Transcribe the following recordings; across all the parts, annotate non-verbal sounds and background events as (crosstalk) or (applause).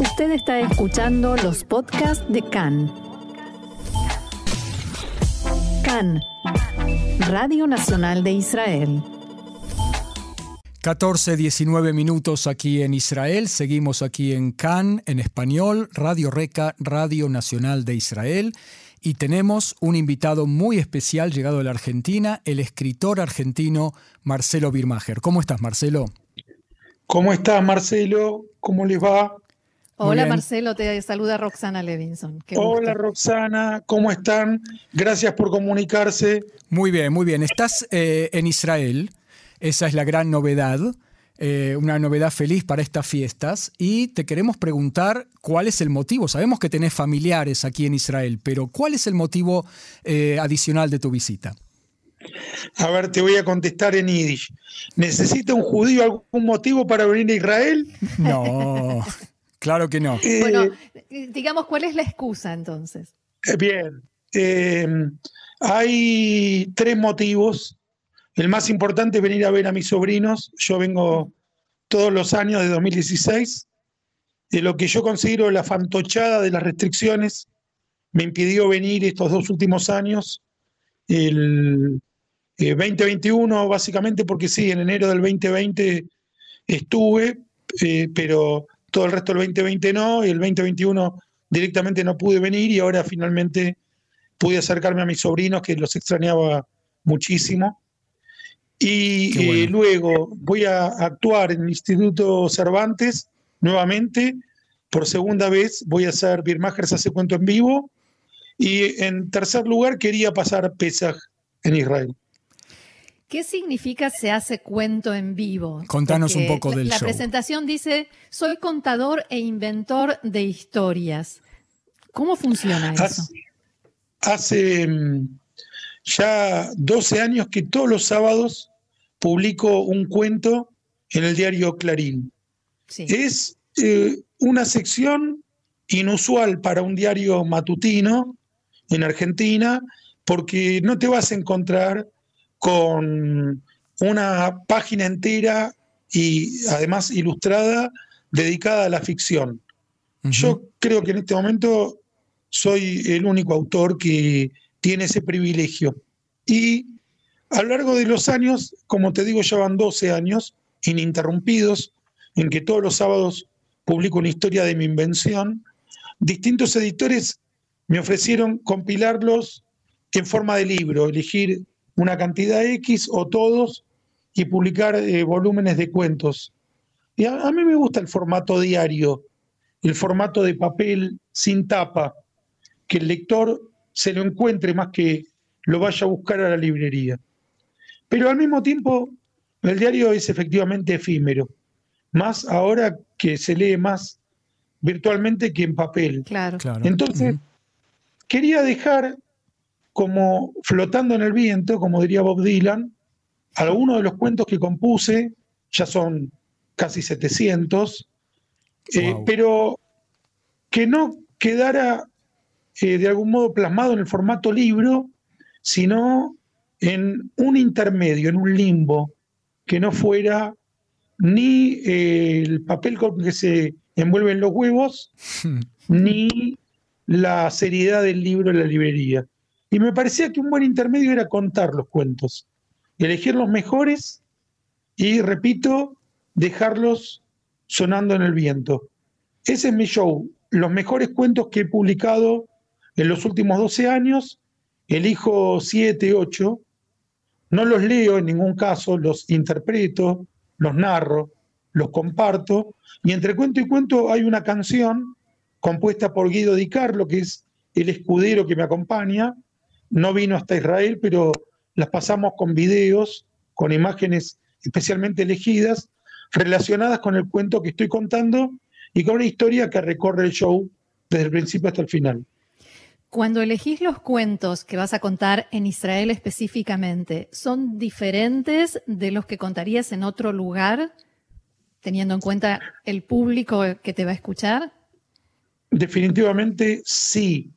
Usted está escuchando los podcasts de CAN. CAN, Radio Nacional de Israel. 14, 19 minutos aquí en Israel. Seguimos aquí en CAN, en español, Radio Reca, Radio Nacional de Israel. Y tenemos un invitado muy especial llegado de la Argentina, el escritor argentino Marcelo Birmacher. ¿Cómo estás, Marcelo? ¿Cómo estás, Marcelo? ¿Cómo les va? Hola Marcelo, te saluda Roxana Levinson. Hola Roxana, ¿cómo están? Gracias por comunicarse. Muy bien, muy bien. Estás eh, en Israel, esa es la gran novedad, eh, una novedad feliz para estas fiestas y te queremos preguntar cuál es el motivo. Sabemos que tenés familiares aquí en Israel, pero ¿cuál es el motivo eh, adicional de tu visita? A ver, te voy a contestar en Yiddish. ¿Necesita un judío algún motivo para venir a Israel? No. Claro que no. Eh, bueno, digamos, ¿cuál es la excusa entonces? Eh, bien, eh, hay tres motivos. El más importante es venir a ver a mis sobrinos. Yo vengo todos los años de 2016. De lo que yo considero la fantochada de las restricciones me impidió venir estos dos últimos años. El 2021, básicamente, porque sí, en enero del 2020 estuve, pero todo el resto del 2020 no, y el 2021 directamente no pude venir y ahora finalmente pude acercarme a mis sobrinos que los extrañaba muchísimo. Y eh, luego voy a actuar en el Instituto Cervantes nuevamente. Por segunda vez voy a hacer Birmagers hace cuento en vivo. Y en tercer lugar quería pasar Pesach en Israel. ¿Qué significa se hace cuento en vivo? Contanos un poco del la, show. La presentación dice, soy contador e inventor de historias. ¿Cómo funciona eso? Hace, mm, ya 12 años que todos los sábados publico un cuento en el diario Clarín. Es eh, una sección inusual para un diario matutino en Argentina porque no te vas a encontrar con una página entera y además ilustrada dedicada a la ficción. Yo creo que en este momento soy el único autor que tiene ese privilegio. Y a lo largo de los años, como te digo, ya van 12 años ininterrumpidos, en que todos los sábados publico una historia de mi invención, distintos editores me ofrecieron compilarlos en forma de libro, elegir una cantidad X o todos y publicar eh, volúmenes de cuentos. Y a, mí me gusta el formato diario, el formato de papel sin tapa, que el lector se lo encuentre más que lo vaya a buscar a la librería. Pero al mismo tiempo, el diario es efectivamente efímero, más ahora que se lee más virtualmente que en papel. Claro. claro. Entonces, quería dejar como flotando en el viento, como diría Bob Dylan, algunos de los cuentos que compuse, ya son casi 700, eh, pero que no quedara eh, de algún modo plasmado en el formato libro, sino en un intermedio, en un limbo, que no fuera ni eh, el papel con que se envuelven los huevos, (laughs) ni la seriedad del libro en la librería. Y me parecía que un buen intermedio era contar los cuentos, elegir los mejores y, repito, dejarlos sonando en el viento. Ese es mi show, los mejores cuentos que he publicado en los últimos 12 años, elijo 7, 8, no los leo en ningún caso, los interpreto, los narro, los comparto, y entre cuento y cuento hay una canción compuesta por Guido Di Carlo, que es el escudero que me acompaña, no vino hasta Israel, pero las pasamos con videos, con imágenes especialmente elegidas, relacionadas con el cuento que estoy contando y con una historia que recorre el show desde el principio hasta el final. Cuando elegís los cuentos que vas a contar en Israel específicamente, ¿son diferentes de los que contarías en otro lugar, teniendo en cuenta el público que te va a escuchar? Definitivamente sí.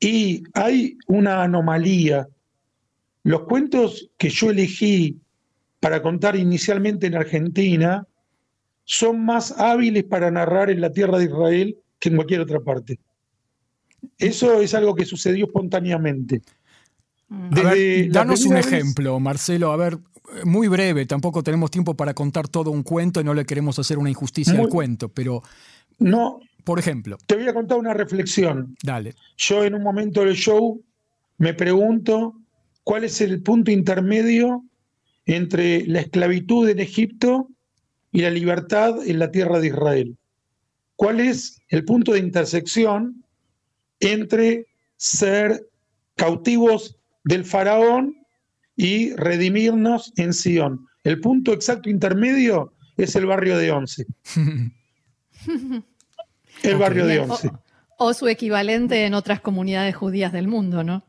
Y hay una anomalía. Los cuentos que yo elegí para contar inicialmente en Argentina son más hábiles para narrar en la tierra de Israel que en cualquier otra parte. Eso es algo que sucedió espontáneamente. Mm. danos un ejemplo, Marcelo. A ver, muy breve, tampoco tenemos tiempo para contar todo un cuento y no le queremos hacer una injusticia al cuento, pero. No. Por ejemplo. Te voy a contar una reflexión. Dale. Yo en un momento del show me pregunto cuál es el punto intermedio entre la esclavitud en Egipto y la libertad en la tierra de Israel. ¿Cuál es el punto de intersección entre ser cautivos del faraón y redimirnos en Sion? El punto exacto intermedio es el barrio de Once. (laughs) el barrio de Once. O, su equivalente en otras comunidades judías del mundo, ¿no?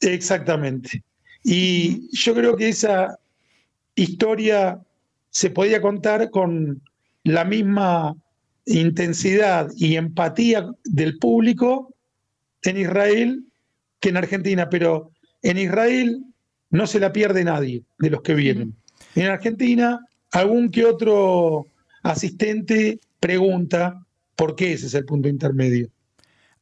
Exactamente. Y yo creo que esa historia se podía contar con la misma intensidad y empatía del público en Israel que en Argentina, pero en Israel no se la pierde nadie de los que vienen. En Argentina, algún que otro asistente pregunta por qué ese es el punto intermedio.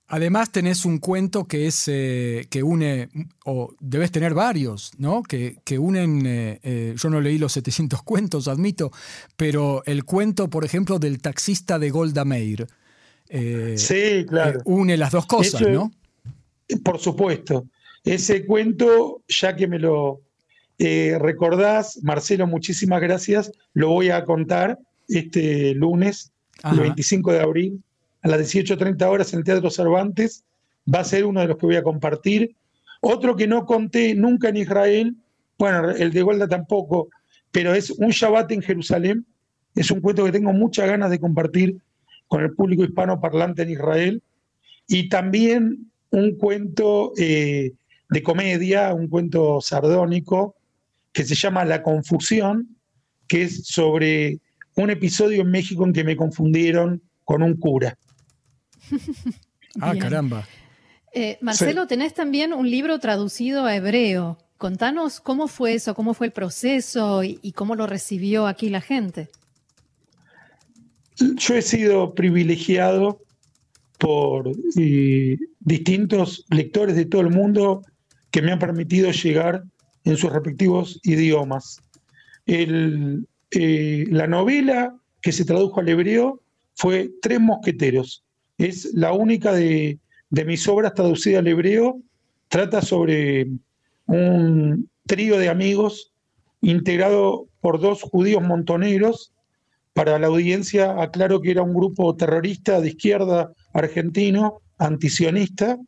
Además tenés un cuento que es eh, que une, o debes tener varios, ¿no? Que, que unen, eh, eh, yo no leí los 700 cuentos, admito, pero el cuento, por ejemplo, del taxista de Golda Meir. sí, claro. une las dos cosas, ¿no? Por supuesto. Ese cuento, ya que me lo recordás, Marcelo, muchísimas gracias, lo voy a contar este lunes, el 25 de abril, a las 18.30 horas en el Teatro Cervantes. Va a ser uno de los que voy a compartir. Otro que no conté nunca en Israel, bueno, el de Golda tampoco, pero es un Shabbat en Jerusalén. Es un cuento que tengo muchas ganas de compartir con el público hispano parlante en Israel. Y también un cuento eh, de comedia, un cuento sardónico, que se llama La Confusión, que es sobre un episodio en México en que me confundieron con un cura. (laughs) ah, caramba. Eh, Marcelo, tenés también un libro traducido a hebreo. Contanos cómo fue eso, cómo fue el proceso y, cómo lo recibió aquí la gente. Yo he sido privilegiado por eh, distintos lectores de todo el mundo que me han permitido llegar en sus respectivos idiomas. Eh, la novela que se tradujo al hebreo fue Tres Mosqueteros, es la única de, mis obras traducida al hebreo. Trata sobre un trío de amigos integrado por dos judíos montoneros. Para la audiencia aclaro que era un grupo terrorista de izquierda argentino, antisionista,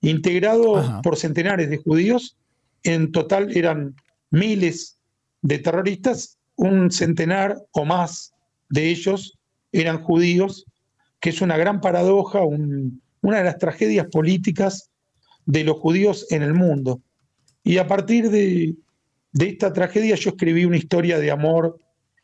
integrado por centenares de judíos. En total eran miles de terroristas, un centenar o más de ellos eran judíos que es una gran paradoja, una de las tragedias políticas de los judíos en el mundo. Y a partir de, esta tragedia yo escribí una historia de amor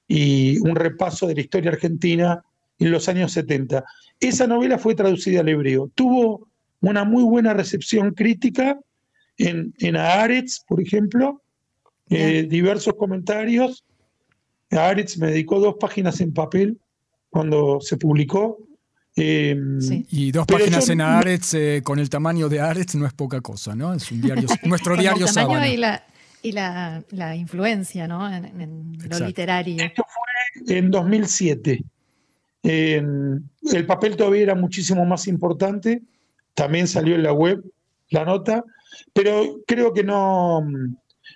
y un repaso de la historia argentina en los años 70. Esa novela fue traducida al hebreo. Tuvo una muy buena recepción crítica en, en Haaretz, por ejemplo, eh, diversos comentarios. Haaretz me dedicó dos páginas en papel cuando se publicó Em, y dos páginas en Aretz eh, con el tamaño de Aretz no es poca cosa, ¿no? Es un diario, (laughs) nuestro diario el tamaño y la, y la, influencia, ¿no? En, lo literario. Esto fue en 2007. el papel todavía era muchísimo más importante. También salió en la web la nota, pero creo que no,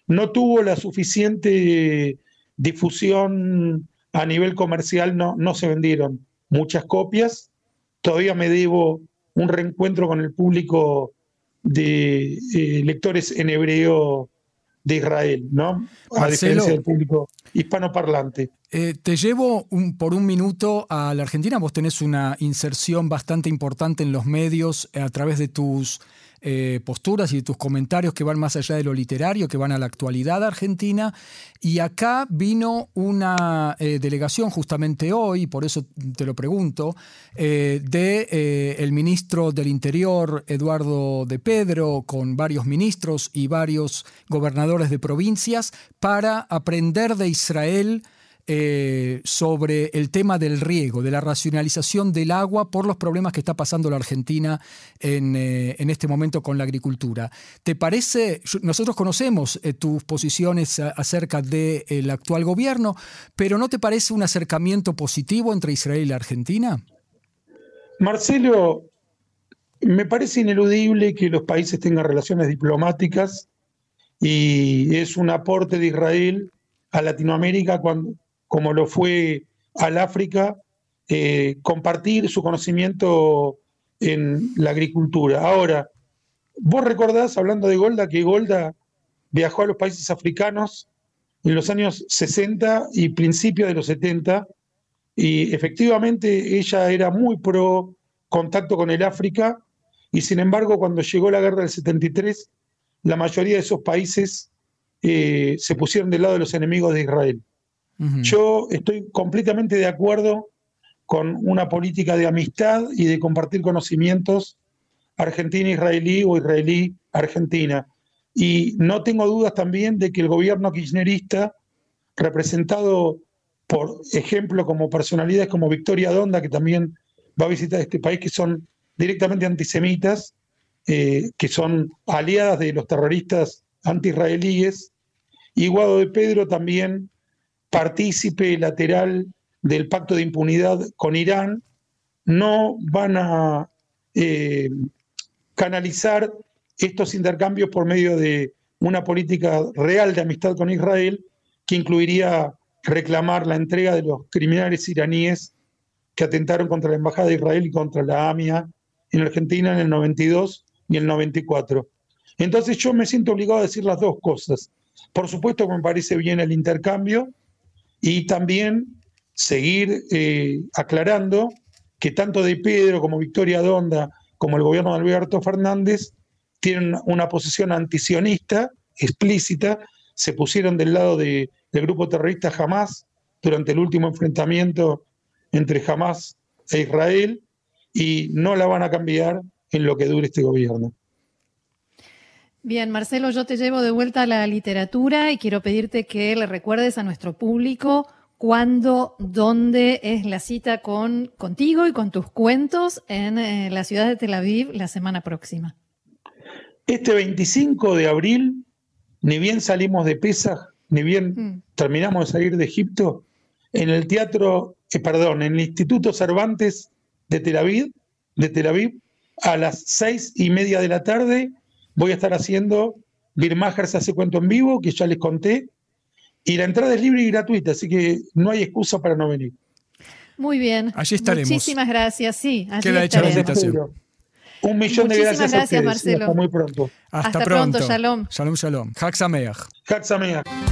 no tuvo la suficiente difusión a nivel comercial, no, no se vendieron muchas copias todavía me debo un reencuentro con el público de eh, lectores en hebreo de Israel, ¿no? A diferencia del público hispanoparlante. Eh, te llevo por un minuto a la Argentina. Vos tenés una inserción bastante importante en los medios a través de tus eh, posturas y tus comentarios que van más allá de lo literario, que van a la actualidad argentina. Y acá vino una eh, delegación justamente hoy, por eso te lo pregunto, eh, de el ministro del Interior, Eduardo de Pedro, con varios ministros y varios gobernadores de provincias, para aprender de Israel eh, sobre el tema del riego, de la racionalización del agua por los problemas que está pasando la Argentina en, eh, este momento con la agricultura. ¿Te parece, nosotros conocemos eh, tus posiciones acerca del actual gobierno, pero ¿no te parece un acercamiento positivo entre Israel y la Argentina? Marcelo, me parece ineludible que los países tengan relaciones diplomáticas y es un aporte de Israel a Latinoamérica cuando, como lo fue al África, eh, compartir su conocimiento en la agricultura. Ahora, vos recordás, hablando de Golda, que Golda viajó a los países africanos en los años 60 y principios de los 70, y efectivamente ella era muy pro contacto con el África, y sin embargo cuando llegó la guerra del 73, la mayoría de esos países eh, se pusieron del lado de los enemigos de Israel. Yo estoy completamente de acuerdo con una política de amistad y de compartir conocimientos argentina-israelí o israelí-argentina. Y no tengo dudas también de que el gobierno kirchnerista, representado por ejemplo como personalidades como Victoria Donda, que también va a visitar este país, que son directamente antisemitas, eh, que son aliadas de los terroristas anti-israelíes, y Guado de Pedro también partícipe lateral del pacto de impunidad con Irán, no van a eh, canalizar estos intercambios por medio de una política real de amistad con Israel que incluiría reclamar la entrega de los criminales iraníes que atentaron contra la Embajada de Israel y contra la AMIA en Argentina en el 92 y el 94. Entonces yo me siento obligado a decir las dos cosas. Por supuesto que me parece bien el intercambio y también seguir eh, aclarando que tanto de Pedro como Victoria Donda como el gobierno de Alberto Fernández tienen una posición antisionista explícita, se pusieron del lado del grupo terrorista Hamas durante el último enfrentamiento entre Hamas e Israel y no la van a cambiar en lo que dure este gobierno. Bien, Marcelo, yo te llevo de vuelta a la literatura y quiero pedirte que le recuerdes a nuestro público cuándo, dónde es la cita con, contigo y con tus cuentos en eh, la ciudad de Tel Aviv la semana próxima. Este 25 de abril, ni bien salimos de Pesach, ni bien mm. terminamos de salir de Egipto, en el teatro, eh, perdón, en el Instituto Cervantes de Tel Aviv, de Tel Aviv, a las seis y media de la tarde voy a estar haciendo Birmacher se hace cuento en vivo, que ya les conté, y la entrada es libre y gratuita, así que no hay excusa para no venir. Muy bien. Allí estaremos. Muchísimas gracias. Sí, allí Queda hecha la invitación. Un millón de gracias, gracias a Marcelo. Hasta muy pronto. Hasta, pronto. Shalom. Shalom, shalom. Hak Sameach. Hak Sameach.